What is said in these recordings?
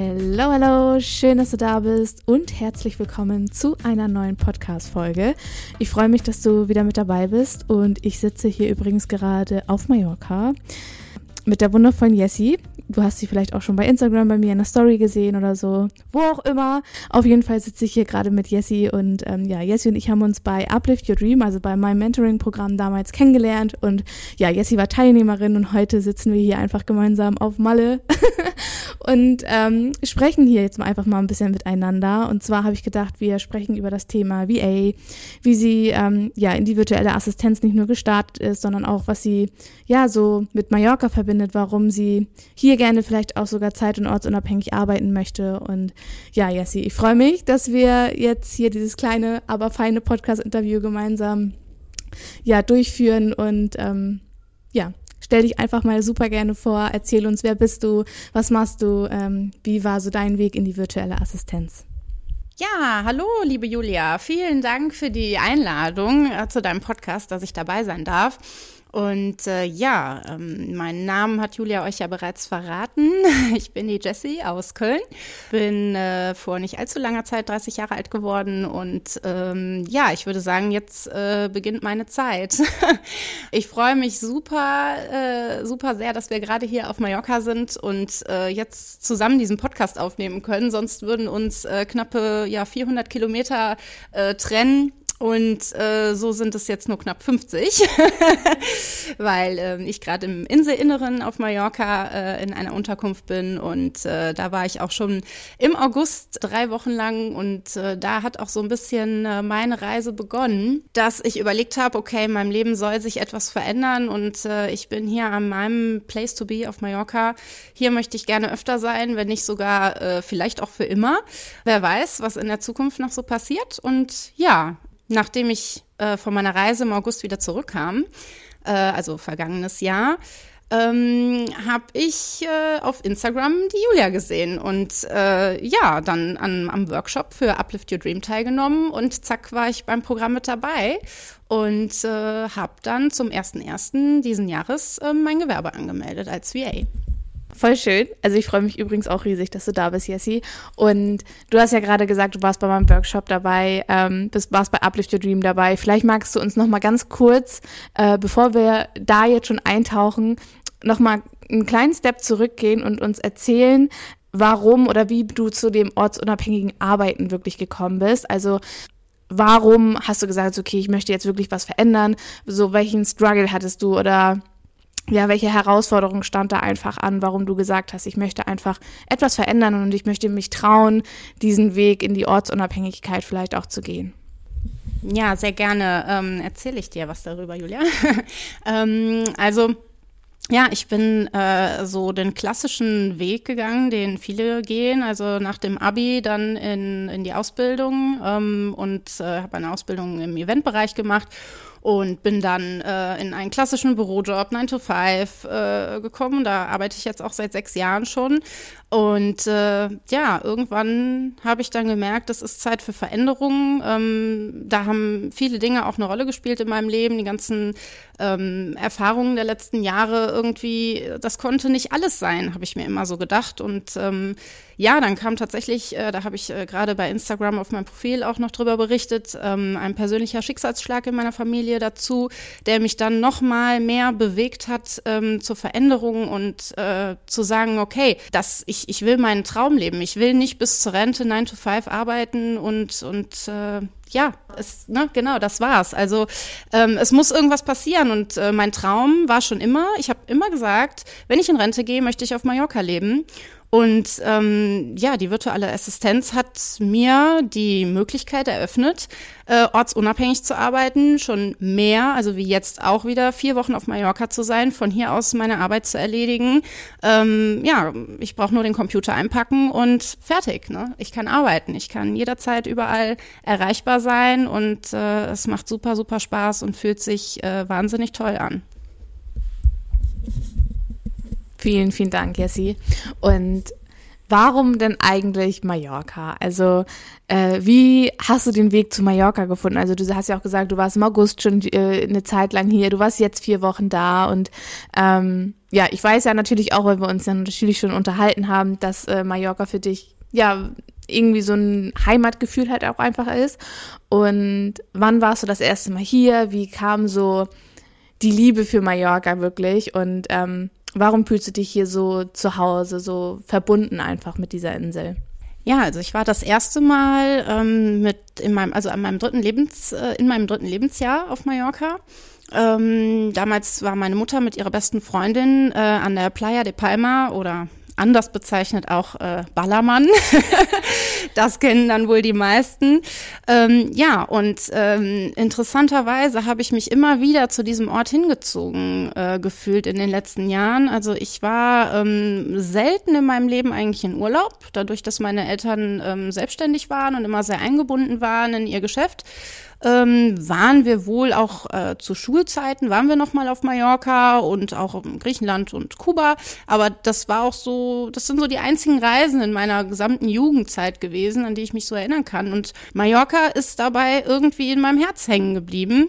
Hallo, hallo, schön, dass du da bist und herzlich willkommen zu einer neuen Podcast-Folge. Ich freue mich, dass du wieder mit dabei bist und ich sitze hier übrigens gerade auf Mallorca mit der wundervollen Jessie. Du hast sie vielleicht auch schon bei Instagram bei mir in der Story gesehen oder so. Wo auch immer. Auf jeden Fall sitze ich hier gerade mit Jessie und ähm, ja, Jessie und ich haben uns bei Uplift Your Dream, also bei meinem Mentoring-Programm damals kennengelernt und ja, Jessie war Teilnehmerin und heute sitzen wir hier einfach gemeinsam auf Malle und ähm, sprechen hier jetzt mal einfach mal ein bisschen miteinander. Und zwar habe ich gedacht, wir sprechen über das Thema VA, wie sie ähm, ja in die virtuelle Assistenz nicht nur gestartet ist, sondern auch was sie ja so mit Mallorca verbindet, warum sie hier gerne vielleicht auch sogar zeit- und ortsunabhängig arbeiten möchte. Und ja, Jessie, ich freue mich, dass wir jetzt hier dieses kleine, aber feine Podcast-Interview gemeinsam ja durchführen und ähm, ja, stell dich einfach mal super gerne vor, erzähl uns, wer bist du, was machst du, ähm, wie war so dein Weg in die virtuelle Assistenz? Ja, hallo, liebe Julia. Vielen Dank für die Einladung äh, zu deinem Podcast, dass ich dabei sein darf. Und äh, ja, ähm, meinen Namen hat Julia euch ja bereits verraten. Ich bin die Jessie aus Köln, bin äh, vor nicht allzu langer Zeit 30 Jahre alt geworden und ähm, ja, ich würde sagen, jetzt äh, beginnt meine Zeit. ich freue mich super, äh, super sehr, dass wir gerade hier auf Mallorca sind und äh, jetzt zusammen diesen Podcast aufnehmen können. Sonst würden uns äh, knappe ja 400 Kilometer äh, trennen. Und äh, so sind es jetzt nur knapp 50, weil äh, ich gerade im Inselinneren auf Mallorca äh, in einer Unterkunft bin. Und äh, da war ich auch schon im August drei Wochen lang. Und äh, da hat auch so ein bisschen äh, meine Reise begonnen, dass ich überlegt habe, okay, in meinem Leben soll sich etwas verändern. Und äh, ich bin hier an meinem Place to be auf Mallorca. Hier möchte ich gerne öfter sein, wenn nicht sogar äh, vielleicht auch für immer. Wer weiß, was in der Zukunft noch so passiert. Und ja, nachdem ich äh, von meiner Reise im August wieder zurückkam, äh, also vergangenes Jahr, ähm, habe ich äh, auf Instagram die Julia gesehen und äh, ja, dann an, am Workshop für Uplift Your Dream teilgenommen und zack war ich beim Programm mit dabei und äh, habe dann zum 1.1. diesen Jahres äh, mein Gewerbe angemeldet als VA. Voll schön. Also ich freue mich übrigens auch riesig, dass du da bist, Jessie. Und du hast ja gerade gesagt, du warst bei meinem Workshop dabei, ähm, bist, warst bei Uplift Your Dream dabei. Vielleicht magst du uns noch mal ganz kurz, äh, bevor wir da jetzt schon eintauchen, noch mal einen kleinen Step zurückgehen und uns erzählen, warum oder wie du zu dem ortsunabhängigen Arbeiten wirklich gekommen bist. Also warum hast du gesagt, okay, ich möchte jetzt wirklich was verändern? So welchen Struggle hattest du oder ja, welche Herausforderung stand da einfach an, warum du gesagt hast, ich möchte einfach etwas verändern und ich möchte mich trauen, diesen Weg in die Ortsunabhängigkeit vielleicht auch zu gehen? Ja, sehr gerne ähm, erzähle ich dir was darüber, Julia. ähm, also ja, ich bin äh, so den klassischen Weg gegangen, den viele gehen, also nach dem Abi dann in, in die Ausbildung ähm, und äh, habe eine Ausbildung im Eventbereich gemacht und bin dann äh, in einen klassischen Bürojob 9 to 5 äh, gekommen. Da arbeite ich jetzt auch seit sechs Jahren schon. Und äh, ja, irgendwann habe ich dann gemerkt, es ist Zeit für Veränderungen. Ähm, da haben viele Dinge auch eine Rolle gespielt in meinem Leben. Die ganzen ähm, Erfahrungen der letzten Jahre irgendwie, das konnte nicht alles sein, habe ich mir immer so gedacht. Und ähm, ja, dann kam tatsächlich, äh, da habe ich äh, gerade bei Instagram auf meinem Profil auch noch drüber berichtet, ähm, ein persönlicher Schicksalsschlag in meiner Familie dazu, der mich dann noch mal mehr bewegt hat ähm, zur Veränderung und äh, zu sagen, okay, dass ich ich, ich will meinen Traum leben. Ich will nicht bis zur Rente 9 to 5 arbeiten und, und äh, ja, es, ne, genau, das war's. Also ähm, es muss irgendwas passieren und äh, mein Traum war schon immer, ich habe immer gesagt, wenn ich in Rente gehe, möchte ich auf Mallorca leben. Und ähm, ja, die virtuelle Assistenz hat mir die Möglichkeit eröffnet, äh, ortsunabhängig zu arbeiten, schon mehr, also wie jetzt auch wieder vier Wochen auf Mallorca zu sein, von hier aus meine Arbeit zu erledigen. Ähm, ja, ich brauche nur den Computer einpacken und fertig. Ne? Ich kann arbeiten, ich kann jederzeit überall erreichbar sein und äh, es macht super, super Spaß und fühlt sich äh, wahnsinnig toll an. Vielen, vielen Dank, Jessie. Und warum denn eigentlich Mallorca? Also äh, wie hast du den Weg zu Mallorca gefunden? Also du hast ja auch gesagt, du warst im August schon äh, eine Zeit lang hier, du warst jetzt vier Wochen da und ähm, ja, ich weiß ja natürlich auch, weil wir uns ja natürlich schon unterhalten haben, dass äh, Mallorca für dich ja irgendwie so ein Heimatgefühl halt auch einfach ist. Und wann warst du das erste Mal hier? Wie kam so die Liebe für Mallorca wirklich? Und ähm, warum fühlst du dich hier so zu Hause, so verbunden einfach mit dieser Insel? Ja, also ich war das erste Mal ähm, mit in meinem, also an meinem dritten Lebens, äh, in meinem dritten Lebensjahr auf Mallorca. Ähm, damals war meine Mutter mit ihrer besten Freundin äh, an der Playa de Palma oder anders bezeichnet auch äh, Ballermann. das kennen dann wohl die meisten. Ähm, ja, und ähm, interessanterweise habe ich mich immer wieder zu diesem Ort hingezogen äh, gefühlt in den letzten Jahren. Also ich war ähm, selten in meinem Leben eigentlich in Urlaub, dadurch, dass meine Eltern ähm, selbstständig waren und immer sehr eingebunden waren in ihr Geschäft ähm, waren wir wohl auch äh, zu Schulzeiten, waren wir noch mal auf Mallorca und auch in Griechenland und Kuba. Aber das war auch so, das sind so die einzigen Reisen in meiner gesamten Jugendzeit gewesen, an die ich mich so erinnern kann. Und Mallorca ist dabei irgendwie in meinem Herz hängen geblieben.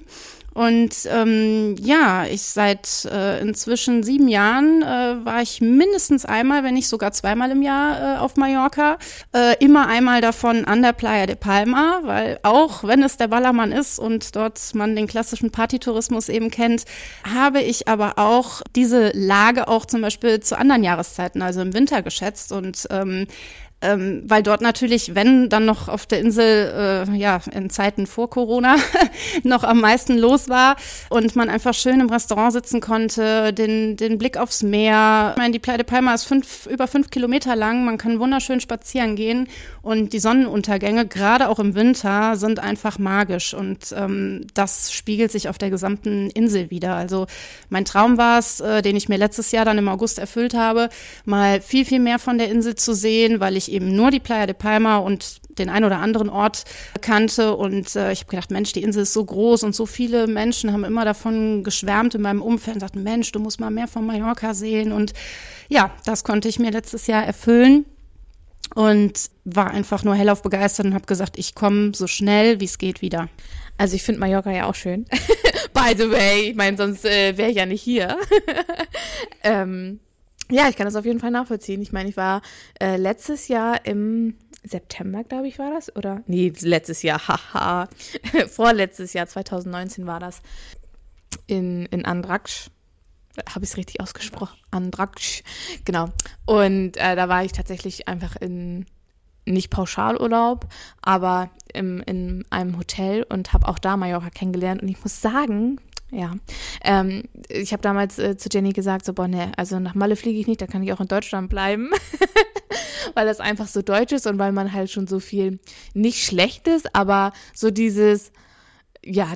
Und ähm, ja, ich seit äh, inzwischen sieben Jahren äh, war ich mindestens einmal, wenn nicht sogar zweimal im Jahr äh, auf Mallorca. Äh, immer einmal davon an der Playa de Palma, weil auch wenn es der Ballermann ist und dort man den klassischen Partytourismus eben kennt, habe ich aber auch diese Lage auch zum Beispiel zu anderen Jahreszeiten, also im Winter geschätzt und ähm, ähm, weil dort natürlich, wenn dann noch auf der Insel, äh, ja, in Zeiten vor Corona noch am meisten los war und man einfach schön im Restaurant sitzen konnte, den, den Blick aufs Meer. Ich meine, die Playa de Palma ist fünf, über fünf Kilometer lang, man kann wunderschön spazieren gehen und die Sonnenuntergänge, gerade auch im Winter, sind einfach magisch und ähm, das spiegelt sich auf der gesamten Insel wieder. Also mein Traum war es, äh, den ich mir letztes Jahr dann im August erfüllt habe, mal viel, viel mehr von der Insel zu sehen, weil ich eben nur die Playa de Palma und den ein oder anderen Ort kannte. Und äh, ich habe gedacht, Mensch, die Insel ist so groß und so viele Menschen haben immer davon geschwärmt in meinem Umfeld und sagten, Mensch, du musst mal mehr von Mallorca sehen. Und ja, das konnte ich mir letztes Jahr erfüllen und war einfach nur hellauf begeistert und habe gesagt, ich komme so schnell wie es geht wieder. Also ich finde Mallorca ja auch schön. By the way, ich meine, sonst äh, wäre ich ja nicht hier. ähm, ja, ich kann das auf jeden Fall nachvollziehen. Ich meine, ich war äh, letztes Jahr im September, glaube ich, war das. Oder? Nee, letztes Jahr, haha. Vorletztes Jahr, 2019 war das. In, in Andraksch. Habe ich es richtig ausgesprochen? Andraksch. Genau. Und äh, da war ich tatsächlich einfach in nicht Pauschalurlaub, aber im, in einem Hotel und habe auch da Mallorca kennengelernt. Und ich muss sagen, ja. Ähm, ich habe damals äh, zu Jenny gesagt, so, boah, ne, also nach Malle fliege ich nicht, da kann ich auch in Deutschland bleiben. weil das einfach so deutsch ist und weil man halt schon so viel nicht Schlechtes, aber so dieses, ja,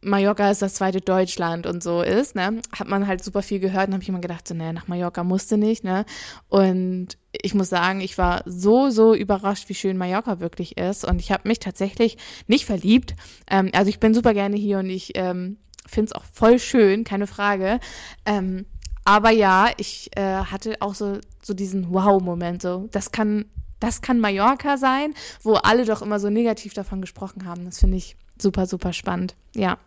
Mallorca ist das zweite Deutschland und so ist, ne, hat man halt super viel gehört und habe ich immer gedacht, so, ne, nach Mallorca musste nicht, ne, und ich muss sagen, ich war so, so überrascht, wie schön Mallorca wirklich ist und ich habe mich tatsächlich nicht verliebt, ähm, also ich bin super gerne hier und ich, ähm, finde es auch voll schön, keine Frage. Ähm, aber ja, ich äh, hatte auch so, so diesen Wow-Moment. So, das kann, das kann Mallorca sein, wo alle doch immer so negativ davon gesprochen haben. Das finde ich super, super spannend. Ja.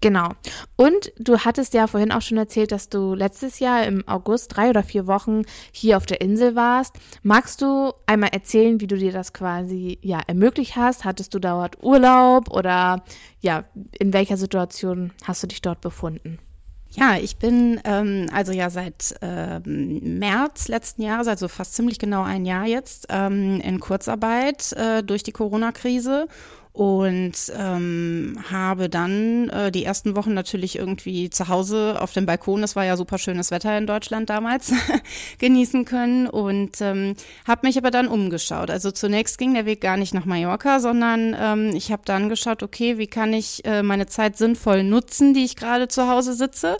Genau. Und du hattest ja vorhin auch schon erzählt, dass du letztes Jahr im August drei oder vier Wochen hier auf der Insel warst. Magst du einmal erzählen, wie du dir das quasi ja ermöglicht hast? Hattest du dort Urlaub oder ja, in welcher Situation hast du dich dort befunden? Ja, ich bin ähm, also ja seit ähm, März letzten Jahres, also fast ziemlich genau ein Jahr jetzt, ähm, in Kurzarbeit äh, durch die Corona-Krise und ähm, habe dann äh, die ersten Wochen natürlich irgendwie zu Hause auf dem Balkon, es war ja super schönes Wetter in Deutschland damals, genießen können und ähm, habe mich aber dann umgeschaut. Also zunächst ging der Weg gar nicht nach Mallorca, sondern ähm, ich habe dann geschaut, okay, wie kann ich äh, meine Zeit sinnvoll nutzen, die ich gerade zu Hause sitze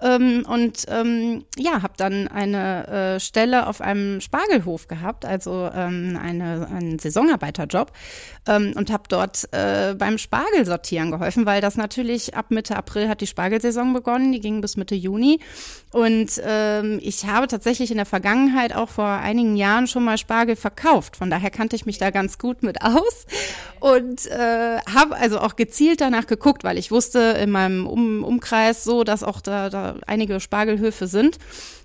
Ähm, und ähm, ja, habe dann eine äh, Stelle auf einem Spargelhof gehabt, also ähm, eine, einen Saisonarbeiterjob ähm, und habe dort äh, beim Spargelsortieren geholfen, weil das natürlich ab Mitte April hat die Spargelsaison begonnen, die ging bis Mitte Juni. Und ähm, ich habe tatsächlich in der Vergangenheit auch vor einigen Jahren schon mal Spargel verkauft, von daher kannte ich mich da ganz gut mit aus. Und äh, habe also auch gezielt danach geguckt, weil ich wusste in meinem um Umkreis so, dass auch da, da einige Spargelhöfe sind.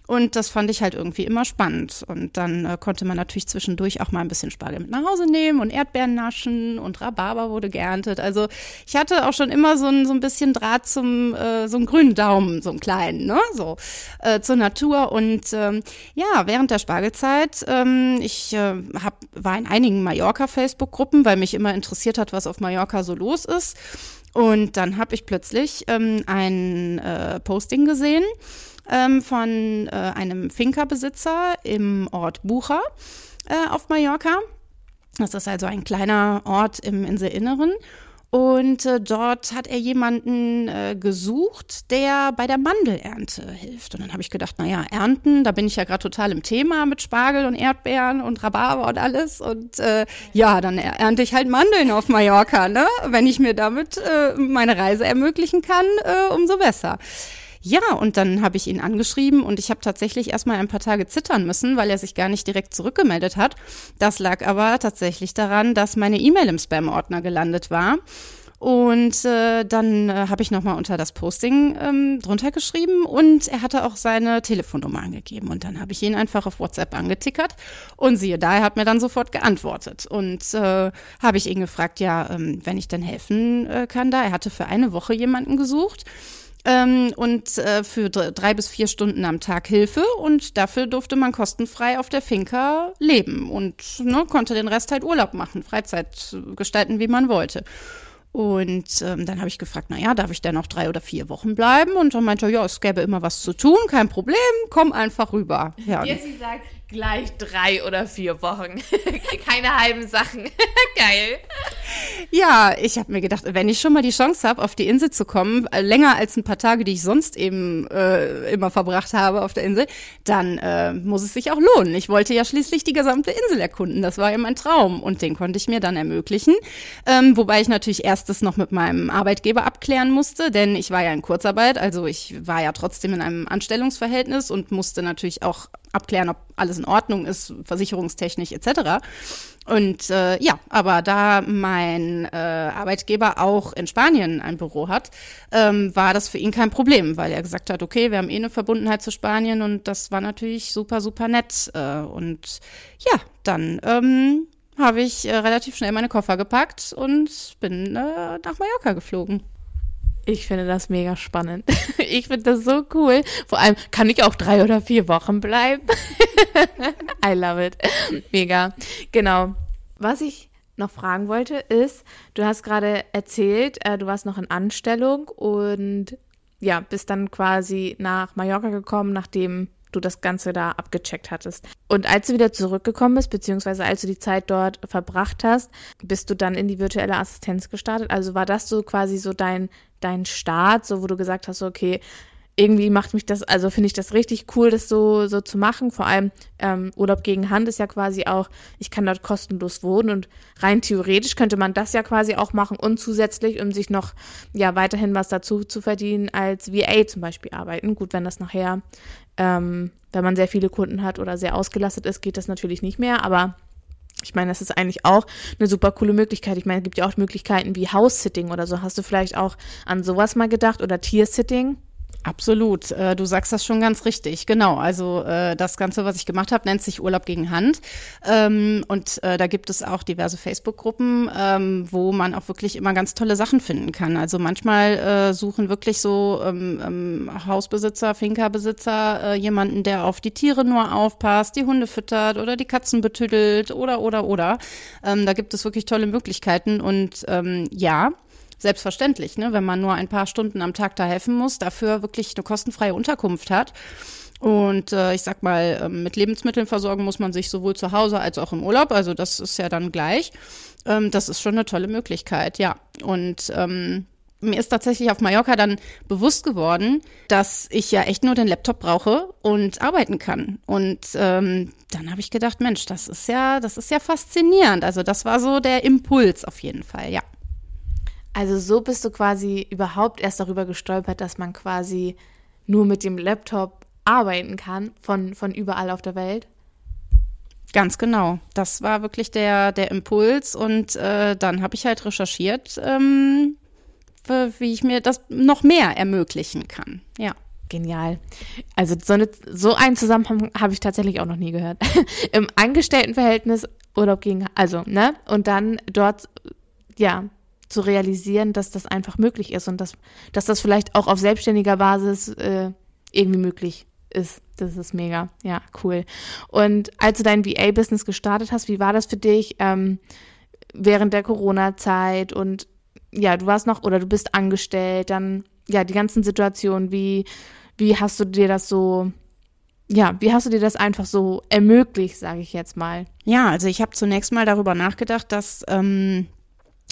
Und das fand ich halt irgendwie immer spannend. Und dann äh, konnte man natürlich zwischendurch auch mal ein bisschen Spargel mit nach Hause nehmen und Erdbeeren naschen und Rhabarber wurde geerntet. Also ich hatte auch schon immer so ein, so ein bisschen Draht zum, äh, so einen grünen Daumen, so einen kleinen, ne, so, äh, zur Natur. Und ähm, ja, während der Spargelzeit, ähm, ich äh, hab, war in einigen Mallorca-Facebook-Gruppen, weil mich immer interessiert hat, was auf Mallorca so los ist. Und dann habe ich plötzlich ähm, ein äh, Posting gesehen ähm, von äh, einem Finca-Besitzer im Ort Bucher äh, auf Mallorca. Das ist also ein kleiner Ort im Inselinneren. Und äh, dort hat er jemanden äh, gesucht, der bei der Mandelernte hilft. Und dann habe ich gedacht, naja, Ernten, da bin ich ja gerade total im Thema mit Spargel und Erdbeeren und Rhabarber und alles. Und äh, ja, dann ernte ich halt Mandeln auf Mallorca, ne? Wenn ich mir damit äh, meine Reise ermöglichen kann, äh, umso besser. Ja, und dann habe ich ihn angeschrieben und ich habe tatsächlich erstmal ein paar Tage zittern müssen, weil er sich gar nicht direkt zurückgemeldet hat. Das lag aber tatsächlich daran, dass meine E-Mail im Spam-Ordner gelandet war. Und äh, dann äh, habe ich nochmal unter das Posting ähm, drunter geschrieben und er hatte auch seine Telefonnummer angegeben. Und dann habe ich ihn einfach auf WhatsApp angetickert und siehe da, er hat mir dann sofort geantwortet. Und äh, habe ich ihn gefragt, ja, ähm, wenn ich denn helfen äh, kann da. Er hatte für eine Woche jemanden gesucht ähm, und äh, für drei bis vier Stunden am Tag Hilfe und dafür durfte man kostenfrei auf der Finca leben und ne, konnte den Rest halt Urlaub machen, Freizeit gestalten, wie man wollte. Und ähm, dann habe ich gefragt, na ja, darf ich denn noch drei oder vier Wochen bleiben? Und dann meinte er, ja, es gäbe immer was zu tun, kein Problem, komm einfach rüber. Ja. Jessie sagt, gleich drei oder vier Wochen. Keine halben Sachen. Geil. Ja, ich habe mir gedacht, wenn ich schon mal die Chance habe, auf die Insel zu kommen, äh, länger als ein paar Tage, die ich sonst eben äh, immer verbracht habe auf der Insel, dann äh, muss es sich auch lohnen. Ich wollte ja schließlich die gesamte Insel erkunden. Das war ja mein Traum und den konnte ich mir dann ermöglichen. Ähm, wobei ich natürlich erstes noch mit meinem Arbeitgeber abklären musste, denn ich war ja in Kurzarbeit, also ich war ja trotzdem in einem Anstellungsverhältnis und musste natürlich auch abklären, ob alles in Ordnung ist, versicherungstechnisch etc. Und äh, ja, aber da mein äh, Arbeitgeber auch in Spanien ein Büro hat, ähm, war das für ihn kein Problem, weil er gesagt hat, okay, wir haben eh eine Verbundenheit zu Spanien und das war natürlich super, super nett. Äh, und ja, dann ähm, habe ich äh, relativ schnell meine Koffer gepackt und bin äh, nach Mallorca geflogen. Ich finde das mega spannend. Ich finde das so cool. Vor allem kann ich auch drei oder vier Wochen bleiben. I love it. Mega. Genau. Was ich noch fragen wollte ist, du hast gerade erzählt, äh, du warst noch in Anstellung und ja, bist dann quasi nach Mallorca gekommen, nachdem du das Ganze da abgecheckt hattest. Und als du wieder zurückgekommen bist, beziehungsweise als du die Zeit dort verbracht hast, bist du dann in die virtuelle Assistenz gestartet. Also war das so quasi so dein, dein Start, so wo du gesagt hast, okay, irgendwie macht mich das, also finde ich das richtig cool, das so, so zu machen. Vor allem ähm, Urlaub gegen Hand ist ja quasi auch, ich kann dort kostenlos wohnen und rein theoretisch könnte man das ja quasi auch machen und zusätzlich, um sich noch ja weiterhin was dazu zu verdienen, als VA zum Beispiel arbeiten. Gut, wenn das nachher, ähm, wenn man sehr viele Kunden hat oder sehr ausgelastet ist, geht das natürlich nicht mehr, aber ich meine, das ist eigentlich auch eine super coole Möglichkeit. Ich meine, es gibt ja auch Möglichkeiten wie House-Sitting oder so. Hast du vielleicht auch an sowas mal gedacht oder Tier-Sitting? Absolut, äh, du sagst das schon ganz richtig. Genau, also äh, das Ganze, was ich gemacht habe, nennt sich Urlaub gegen Hand. Ähm, und äh, da gibt es auch diverse Facebook-Gruppen, ähm, wo man auch wirklich immer ganz tolle Sachen finden kann. Also manchmal suchen wirklich so ähm, ähm, Hausbesitzer, Finca-Besitzer äh, jemanden, der auf die Tiere nur aufpasst, die Hunde füttert oder die Katzen betüdelt oder oder oder. Da gibt es wirklich tolle Möglichkeiten und ja, selbstverständlich, ne, wenn man nur ein paar Stunden am Tag da helfen muss, dafür wirklich eine kostenfreie Unterkunft hat. Und äh, ich sag mal, äh, mit Lebensmitteln versorgen muss man sich sowohl zu Hause als auch im Urlaub. Also das ist ja dann gleich. Ähm, das ist schon eine tolle Möglichkeit, ja. Und ähm, mir ist tatsächlich auf Mallorca dann bewusst geworden, dass ich ja echt nur den Laptop brauche und arbeiten kann. Und ähm, dann habe ich gedacht, Mensch, das ist ja, das ist ja faszinierend. Also das war so der Impuls auf jeden Fall, ja. Also so bist du quasi überhaupt erst darüber gestolpert, dass man quasi nur mit dem Laptop arbeiten kann von, von überall auf der Welt? Ganz genau. Das war wirklich der, der Impuls. Und äh, dann habe ich halt recherchiert, ähm, wie ich mir das noch mehr ermöglichen kann. Ja. Genial. Also so, eine, so einen Zusammenhang habe ich tatsächlich auch noch nie gehört. Im Angestelltenverhältnis Urlaub gegen, also, ne? Und dann dort, ja, zu realisieren, dass das einfach möglich ist und dass, dass das vielleicht auch auf selbstständiger Basis äh, irgendwie möglich ist. Das ist mega. Ja, cool. Und als du dein VA-Business gestartet hast, wie war das für dich ähm, während der Corona-Zeit? Und ja, du warst noch oder du bist angestellt, dann ja, die ganzen Situationen, wie, wie hast du dir das so ja, wie hast du dir das einfach so ermöglicht, sage ich jetzt mal? Ja, also ich habe zunächst mal darüber nachgedacht, dass ähm,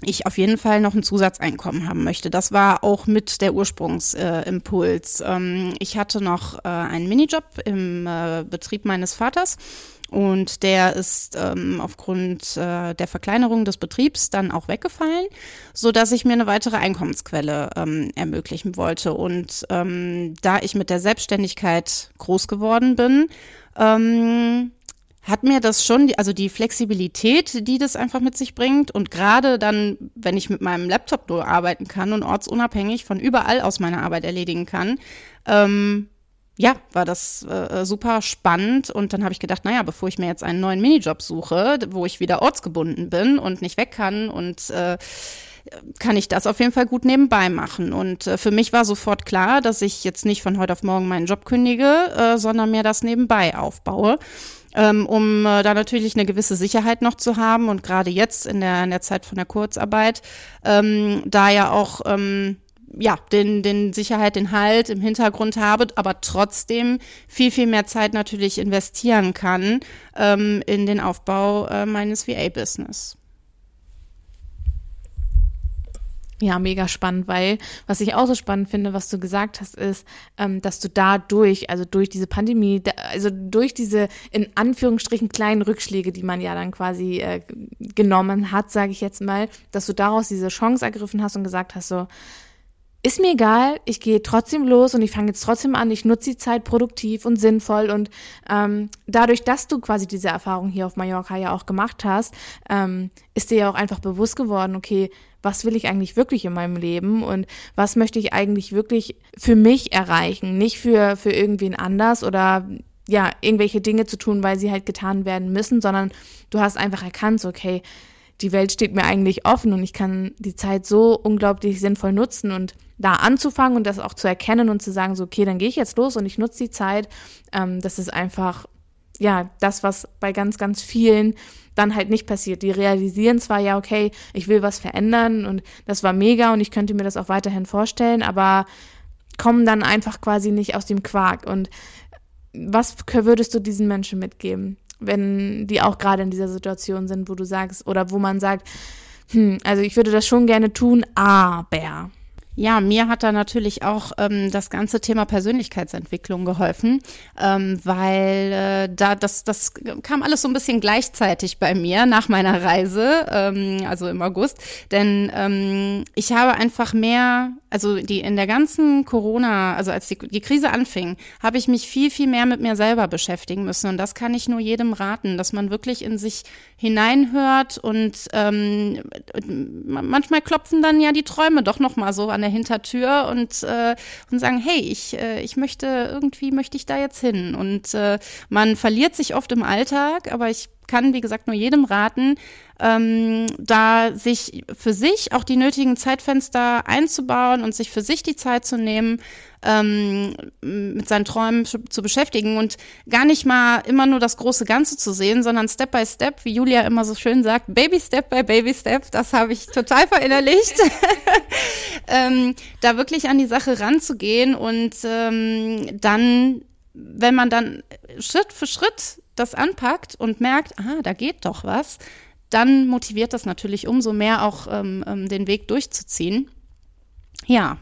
ich auf jeden Fall noch ein Zusatzeinkommen haben möchte. Das war auch mit der Ursprungsimpuls. Äh, ähm, ich hatte noch äh, einen Minijob im äh, Betrieb meines Vaters und der ist ähm, aufgrund äh, der Verkleinerung des Betriebs dann auch weggefallen, so dass ich mir eine weitere Einkommensquelle ähm, ermöglichen wollte. Und ähm, da ich mit der Selbstständigkeit groß geworden bin, ähm, hat mir das schon, also die Flexibilität, die das einfach mit sich bringt und gerade dann, wenn ich mit meinem Laptop nur arbeiten kann und ortsunabhängig von überall aus meine Arbeit erledigen kann, ähm, ja, war das äh, super spannend und dann habe ich gedacht, naja, bevor ich mir jetzt einen neuen Minijob suche, wo ich wieder ortsgebunden bin und nicht weg kann und äh, kann ich das auf jeden Fall gut nebenbei machen. Und äh, für mich war sofort klar, dass ich jetzt nicht von heute auf morgen meinen Job kündige, äh, sondern mir das nebenbei aufbaue ähm, um äh, da natürlich eine gewisse Sicherheit noch zu haben und gerade jetzt in der, in der Zeit von der Kurzarbeit, ähm, da ja auch ähm, ja, den, den Sicherheit, den Halt im Hintergrund habe, aber trotzdem viel, viel mehr Zeit natürlich investieren kann ähm, in den Aufbau äh, meines VA-Business. Ja, mega spannend, weil was ich auch so spannend finde, was du gesagt hast, ist, ähm, dass du dadurch, also durch diese Pandemie, da, also durch diese in Anführungsstrichen kleinen Rückschläge, die man ja dann quasi äh, genommen hat, sage ich jetzt mal, dass du daraus diese Chance ergriffen hast und gesagt hast, so, ist mir egal, ich gehe trotzdem los und ich fange jetzt trotzdem an, ich nutze die Zeit produktiv und sinnvoll und ähm, dadurch, dass du quasi diese Erfahrung hier auf Mallorca ja auch gemacht hast, ähm, ist dir ja auch einfach bewusst geworden, okay, was will ich eigentlich wirklich in meinem Leben und was möchte ich eigentlich wirklich für mich erreichen, nicht für, für irgendwen anders oder ja, irgendwelche Dinge zu tun, weil sie halt getan werden müssen, sondern du hast einfach erkannt, okay, die Welt steht mir eigentlich offen und ich kann die Zeit so unglaublich sinnvoll nutzen und da anzufangen und das auch zu erkennen und zu sagen, so, okay, dann gehe ich jetzt los und ich nutze die Zeit. Ähm, das ist einfach, ja, das, was bei ganz, ganz vielen dann halt nicht passiert. Die realisieren zwar, ja, okay, ich will was verändern und das war mega und ich könnte mir das auch weiterhin vorstellen, aber kommen dann einfach quasi nicht aus dem Quark. Und was würdest du diesen Menschen mitgeben? Wenn die auch gerade in dieser Situation sind, wo du sagst, oder wo man sagt, hm, also ich würde das schon gerne tun, aber. Ja, mir hat da natürlich auch ähm, das ganze Thema Persönlichkeitsentwicklung geholfen, ähm, weil äh, da das das kam alles so ein bisschen gleichzeitig bei mir nach meiner Reise, ähm, also im August, denn ähm, ich habe einfach mehr, also die in der ganzen Corona, also als die, die Krise anfing, habe ich mich viel viel mehr mit mir selber beschäftigen müssen. Und das kann ich nur jedem raten, dass man wirklich in sich hineinhört und ähm, manchmal klopfen dann ja die Träume doch noch mal so an der Hintertür und, äh, und sagen, hey, ich, äh, ich möchte, irgendwie möchte ich da jetzt hin. Und äh, man verliert sich oft im Alltag, aber ich kann, wie gesagt, nur jedem raten, ähm, da sich für sich auch die nötigen Zeitfenster einzubauen und sich für sich die Zeit zu nehmen, ähm, mit seinen Träumen zu beschäftigen und gar nicht mal immer nur das große Ganze zu sehen, sondern Step by Step, wie Julia immer so schön sagt, Baby Step by Baby Step, das habe ich total verinnerlicht, ähm, da wirklich an die Sache ranzugehen und ähm, dann, wenn man dann Schritt für Schritt das anpackt und merkt, ah, da geht doch was, dann motiviert das natürlich umso mehr auch ähm, ähm den Weg durchzuziehen. ja,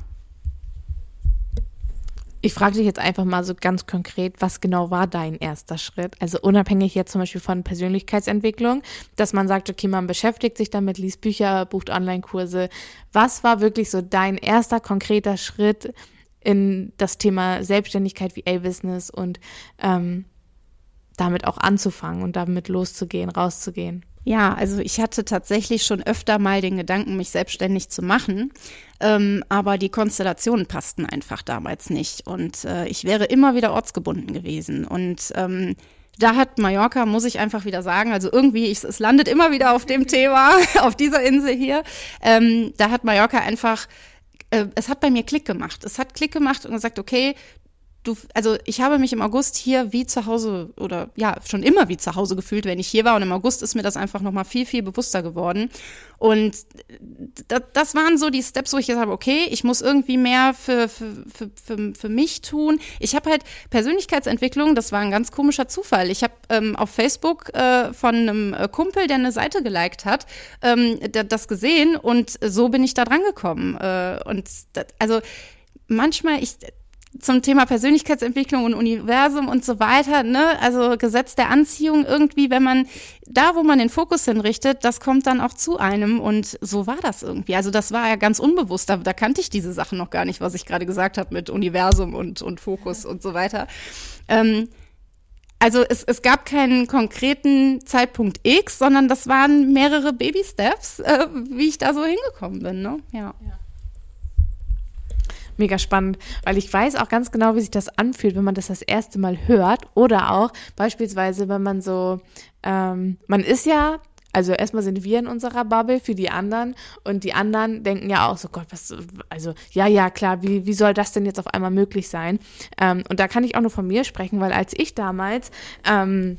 Ich frage dich jetzt einfach mal so ganz konkret, was genau war dein erster Schritt? Also unabhängig jetzt zum Beispiel von Persönlichkeitsentwicklung, dass man sagt, okay, man beschäftigt sich damit, liest Bücher, bucht Online-Kurse. Was war wirklich so dein erster konkreter Schritt in das Thema Selbstständigkeit wie A-Business und ähm, damit auch anzufangen und damit loszugehen, rauszugehen? Ja, also ich hatte tatsächlich schon öfter mal den Gedanken, mich selbstständig zu machen, ähm, aber die Konstellationen passten einfach damals nicht und äh, ich wäre immer wieder ortsgebunden gewesen und ähm, da hat Mallorca, muss ich einfach wieder sagen, also irgendwie, ich, es landet immer wieder auf dem Thema, auf dieser Insel hier, ähm, da hat Mallorca einfach äh, es hat bei mir Klick gemacht. Es hat Klick gemacht und gesagt, okay, du, also ich habe mich im August hier wie zu Hause oder ja, schon immer wie zu Hause gefühlt, wenn ich hier war. Und im August ist mir das einfach nochmal viel, viel bewusster geworden. Und das, das waren so die Steps, wo ich gesagt habe, okay, ich muss irgendwie mehr für, für, für, für, für mich tun. Ich habe halt Persönlichkeitsentwicklung, das war ein ganz komischer Zufall. Ich habe ähm, auf Facebook äh, von einem äh, Kumpel, der eine Seite geliked hat, ähm, das gesehen und so bin ich da dran gekommen. Äh, und das, also manchmal, ich, zum Thema Persönlichkeitsentwicklung und Universum und so weiter, ne? Also Gesetz der Anziehung irgendwie, wenn man da, wo man den Fokus hinrichtet, das kommt dann auch zu einem und so war das irgendwie. Also das war ja ganz unbewusst, da, da kannte ich diese Sachen noch gar nicht, was ich gerade gesagt habe mit Universum und, und Fokus und so weiter. Ähm, also es, es gab keinen konkreten Zeitpunkt X, sondern das waren mehrere Baby-Steps, äh, wie ich da so hingekommen bin, ne? ja. ja mega spannend, weil ich weiß auch ganz genau, wie sich das anfühlt, wenn man das das erste Mal hört oder auch beispielsweise, wenn man so, ähm, man ist ja also erstmal sind wir in unserer Bubble für die anderen und die anderen denken ja auch so, Gott, was, also ja, ja, klar, wie, wie soll das denn jetzt auf einmal möglich sein? Ähm, und da kann ich auch nur von mir sprechen, weil als ich damals ähm,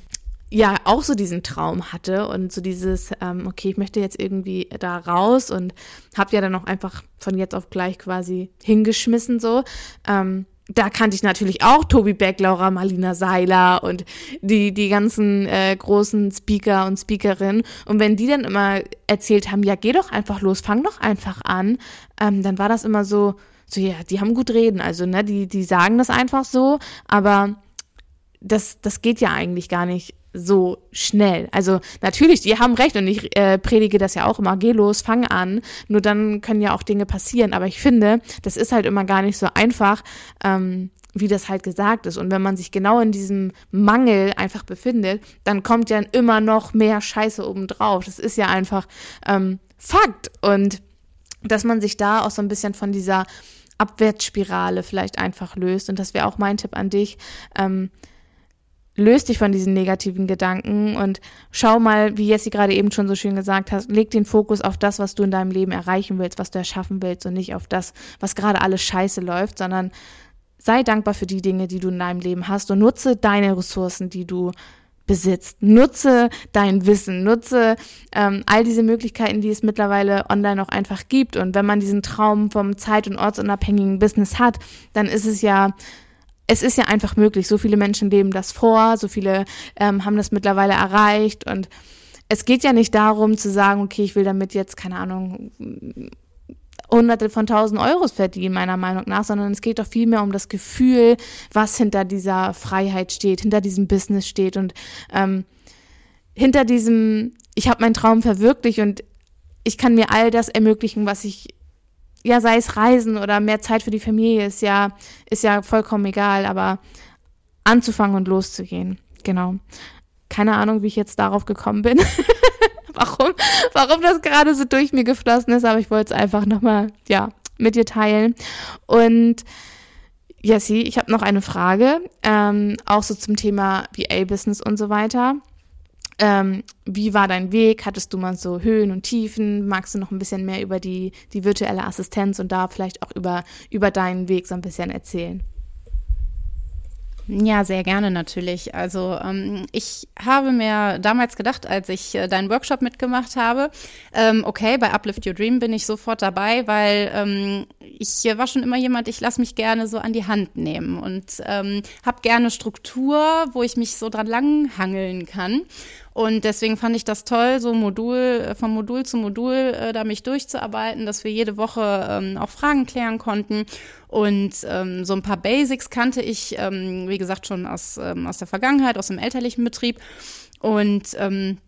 ja auch so diesen Traum hatte und so dieses, ähm, okay, ich möchte jetzt irgendwie da raus und habe ja dann auch einfach von jetzt auf gleich quasi hingeschmissen so. Ähm, da kannte ich natürlich auch Tobi Beck, Laura Marlina Seiler und die, die ganzen äh, großen Speaker und Speakerinnen. Und wenn die dann immer erzählt haben, ja, geh doch einfach los, fang doch einfach an, ähm, dann war das immer so, so, ja, die haben gut reden. Also, ne, die, die sagen das einfach so, aber das, das geht ja eigentlich gar nicht so schnell. Also natürlich, die haben recht und ich äh, predige das ja auch immer, geh los, fang an, nur dann können ja auch Dinge passieren. Aber ich finde, das ist halt immer gar nicht so einfach, ähm, wie das halt gesagt ist. Und wenn man sich genau in diesem Mangel einfach befindet, dann kommt ja immer noch mehr Scheiße obendrauf. Das ist ja einfach ähm, Fakt. Und dass man sich da auch so ein bisschen von dieser Abwärtsspirale vielleicht einfach löst. Und das wäre auch mein Tipp an dich. Ähm, löst dich von diesen negativen Gedanken und schau mal, wie Jessie gerade eben schon so schön gesagt hat, leg den Fokus auf das, was du in deinem Leben erreichen willst, was du erschaffen willst und nicht auf das, was gerade alles scheiße läuft, sondern sei dankbar für die Dinge, die du in deinem Leben hast und nutze deine Ressourcen, die du besitzt. Nutze dein Wissen, nutze ähm, all diese Möglichkeiten, die es mittlerweile online auch einfach gibt. Und wenn man diesen Traum vom zeit- und ortsunabhängigen Business hat, dann ist es ja es ist ja einfach möglich. So viele Menschen leben das vor, so viele ähm, haben das mittlerweile erreicht und es geht ja nicht darum zu sagen, okay, ich will damit jetzt, keine Ahnung, Hunderte von tausend Euros verdienen, meiner Meinung nach, sondern es geht doch vielmehr um das Gefühl, was hinter dieser Freiheit steht, hinter diesem Business steht und ähm, hinter diesem, ich habe meinen Traum verwirklicht und ich kann mir all das ermöglichen, was ich ja, sei es Reisen oder mehr Zeit für die Familie, ist ja, ist ja vollkommen egal, aber anzufangen und loszugehen. Genau. Keine Ahnung, wie ich jetzt darauf gekommen bin. warum, warum das gerade so durch mir geflossen ist, aber ich wollte es einfach nochmal, ja, mit dir teilen. Und Jessie, ich habe noch eine Frage, ähm, auch so zum Thema VA-Business und so weiter. Ähm, wie war dein Weg? Hattest du mal so Höhen und Tiefen? Magst du noch ein bisschen mehr über die, die virtuelle Assistenz und da vielleicht auch über, über deinen Weg so ein bisschen erzählen? Ja, sehr gerne natürlich. Also ähm, ich habe mir damals gedacht, als ich äh, deinen Workshop mitgemacht habe, ähm, okay, bei Uplift Your Dream bin ich sofort dabei, weil ähm, ich war schon immer jemand, ich lasse mich gerne so an die Hand nehmen und ähm, habe gerne Struktur, wo ich mich so dran langhangeln kann. Und deswegen fand ich das toll, so Modul, äh, von Modul zu Modul äh, da mich durchzuarbeiten, dass wir jede Woche ähm, auch Fragen klären konnten. Und ähm, so ein paar Basics kannte ich, ähm, wie gesagt, schon aus, ähm, aus der Vergangenheit, aus dem elterlichen Betrieb. Und ähm,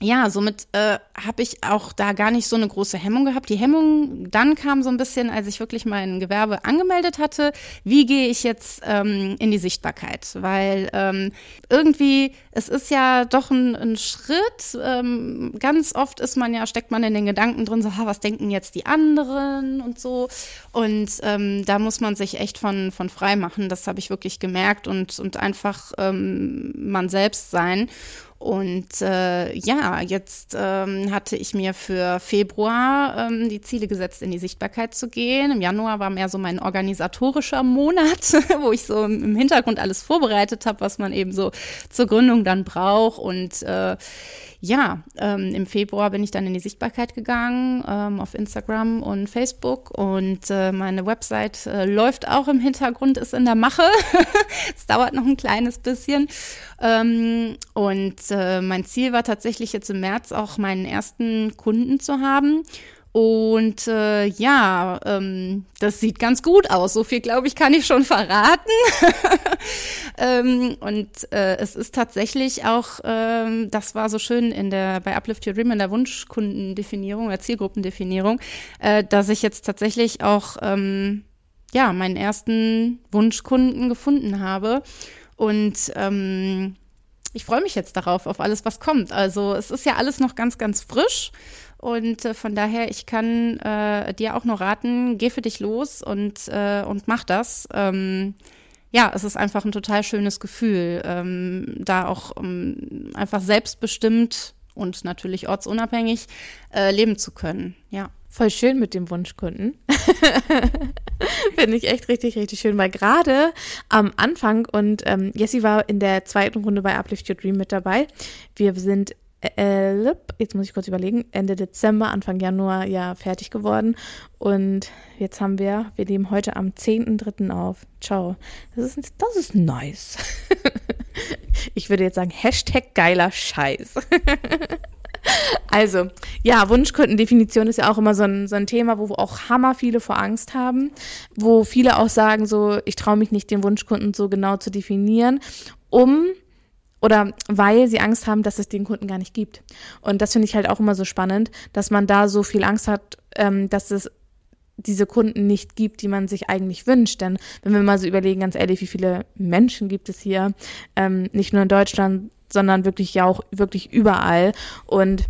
ja, somit äh, habe ich auch da gar nicht so eine große Hemmung gehabt. Die Hemmung dann kam so ein bisschen, als ich wirklich mein Gewerbe angemeldet hatte. Wie gehe ich jetzt ähm, in die Sichtbarkeit? Weil ähm, irgendwie, es ist ja doch ein, ein Schritt. Ähm, ganz oft ist man ja, steckt man in den Gedanken drin, so, ha, was denken jetzt die anderen und so. Und ähm, da muss man sich echt von, von frei machen. Das habe ich wirklich gemerkt und, und einfach ähm, man selbst sein. Und äh, ja, jetzt ähm, hatte ich mir für Februar ähm, die Ziele gesetzt, in die Sichtbarkeit zu gehen. Im Januar war mehr so mein organisatorischer Monat, wo ich so im Hintergrund alles vorbereitet habe, was man eben so zur Gründung dann braucht. Und äh, ja, ähm, im Februar bin ich dann in die Sichtbarkeit gegangen ähm, auf Instagram und Facebook und äh, meine Website äh, läuft auch im Hintergrund, ist in der Mache. es dauert noch ein kleines bisschen. Ähm, und äh, mein Ziel war tatsächlich jetzt im März auch meinen ersten Kunden zu haben. Und äh, ja, ähm, das sieht ganz gut aus. So viel, glaube ich, kann ich schon verraten. ähm, und äh, es ist tatsächlich auch, ähm, das war so schön in der bei Uplift Your Dream in der Wunschkundendefinierung oder Zielgruppendefinierung, äh, dass ich jetzt tatsächlich auch ähm, ja meinen ersten Wunschkunden gefunden habe. Und ähm, ich freue mich jetzt darauf, auf alles, was kommt. Also es ist ja alles noch ganz, ganz frisch. Und äh, von daher, ich kann äh, dir auch nur raten, geh für dich los und, äh, und mach das. Ähm, ja, es ist einfach ein total schönes Gefühl, ähm, da auch ähm, einfach selbstbestimmt und natürlich ortsunabhängig äh, leben zu können. Ja. Voll schön mit dem Wunschkunden. Finde ich echt richtig, richtig schön, weil gerade am Anfang und ähm, Jessie war in der zweiten Runde bei Uplift Your Dream mit dabei. Wir sind äh, jetzt muss ich kurz überlegen, Ende Dezember, Anfang Januar ja fertig geworden. Und jetzt haben wir, wir nehmen heute am 10.3. auf. Ciao. Das ist, das ist nice. ich würde jetzt sagen, Hashtag geiler Scheiß. Also, ja, Wunschkundendefinition ist ja auch immer so ein, so ein Thema, wo auch hammer viele vor Angst haben, wo viele auch sagen, so, ich traue mich nicht, den Wunschkunden so genau zu definieren, um oder weil sie Angst haben, dass es den Kunden gar nicht gibt. Und das finde ich halt auch immer so spannend, dass man da so viel Angst hat, ähm, dass es diese Kunden nicht gibt, die man sich eigentlich wünscht. Denn wenn wir mal so überlegen, ganz ehrlich, wie viele Menschen gibt es hier, ähm, nicht nur in Deutschland, sondern wirklich ja auch wirklich überall. Und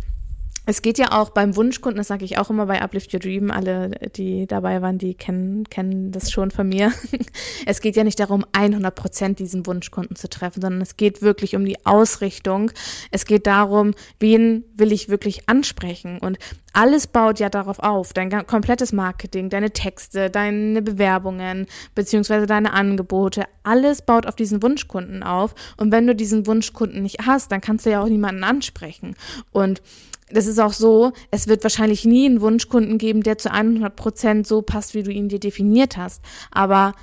es geht ja auch beim Wunschkunden, das sage ich auch immer bei Uplift Your Dream, alle, die dabei waren, die kennen, kennen das schon von mir. Es geht ja nicht darum, 100 Prozent diesen Wunschkunden zu treffen, sondern es geht wirklich um die Ausrichtung. Es geht darum, wen will ich wirklich ansprechen? Und alles baut ja darauf auf. Dein komplettes Marketing, deine Texte, deine Bewerbungen, beziehungsweise deine Angebote, alles baut auf diesen Wunschkunden auf. Und wenn du diesen Wunschkunden nicht hast, dann kannst du ja auch niemanden ansprechen. Und das ist auch so, es wird wahrscheinlich nie einen Wunschkunden geben, der zu 100 Prozent so passt, wie du ihn dir definiert hast. Aber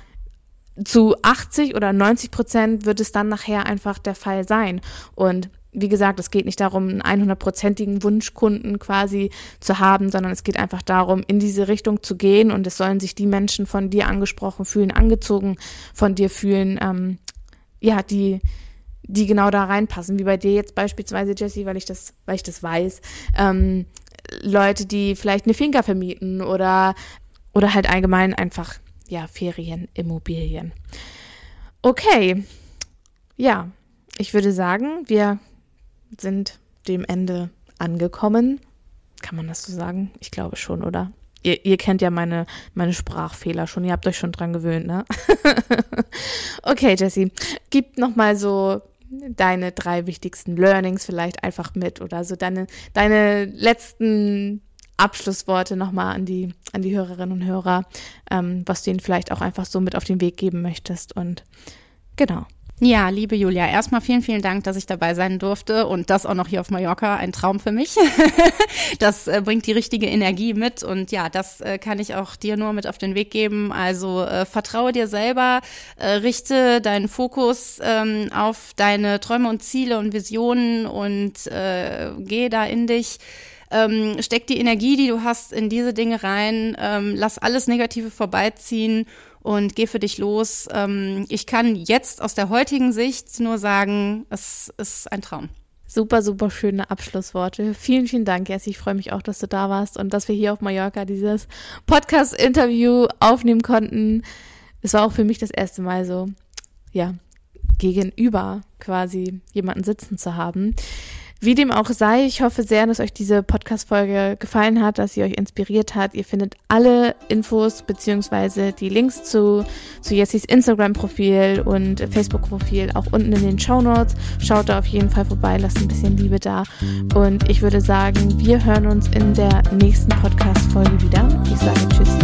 zu 80 oder 90 Prozent wird es dann nachher einfach der Fall sein. Und wie gesagt, es geht nicht darum, einen 100-prozentigen Wunschkunden quasi zu haben, sondern es geht einfach darum, in diese Richtung zu gehen und es sollen sich die Menschen von dir angesprochen fühlen, angezogen von dir fühlen, ähm, ja, die, die genau da reinpassen, wie bei dir jetzt beispielsweise, Jessie, weil ich das, weil ich das weiß. Ähm, Leute, die vielleicht eine Finca vermieten oder, oder halt allgemein einfach, ja, Ferienimmobilien. Okay. Ja, ich würde sagen, wir sind dem Ende angekommen. Kann man das so sagen? Ich glaube schon, oder? Ihr, ihr kennt ja meine, meine Sprachfehler schon. Ihr habt euch schon dran gewöhnt, ne? okay, Jessie, gib noch mal so deine drei wichtigsten Learnings vielleicht einfach mit oder so deine, deine letzten Abschlussworte nochmal an die, an die Hörerinnen und Hörer, ähm, was du ihnen vielleicht auch einfach so mit auf den Weg geben möchtest. Und genau. Ja, liebe Julia, erstmal vielen, vielen Dank, dass ich dabei sein durfte und das auch noch hier auf Mallorca, ein Traum für mich. das äh, bringt die richtige Energie mit und ja, das äh, kann ich auch dir nur mit auf den Weg geben. Also äh, vertraue dir selber, äh, richte deinen Fokus ähm, auf deine Träume und Ziele und Visionen und äh, geh da in dich. Ähm, steck die Energie, die du hast, in diese Dinge rein, ähm, lass alles Negative vorbeiziehen und geh für dich los. Ähm, ich kann jetzt aus der heutigen Sicht nur sagen, es ist ein Traum. Super, super schöne Abschlussworte. Vielen, vielen Dank, Jessie. Ich freue mich auch, dass du da warst und dass wir hier auf Mallorca dieses Podcast-Interview aufnehmen konnten. Es war auch für mich das erste Mal so, ja, gegenüber quasi jemanden sitzen zu haben. Wie dem auch sei, ich hoffe sehr, dass euch diese Podcast-Folge gefallen hat, dass sie euch inspiriert hat. Ihr findet alle Infos beziehungsweise die Links zu, zu Jessis Instagram-Profil und Facebook-Profil auch unten in den Show Notes. Schaut da auf jeden Fall vorbei, lasst ein bisschen Liebe da. Und ich würde sagen, wir hören uns in der nächsten Podcast-Folge wieder. Ich sage Tschüss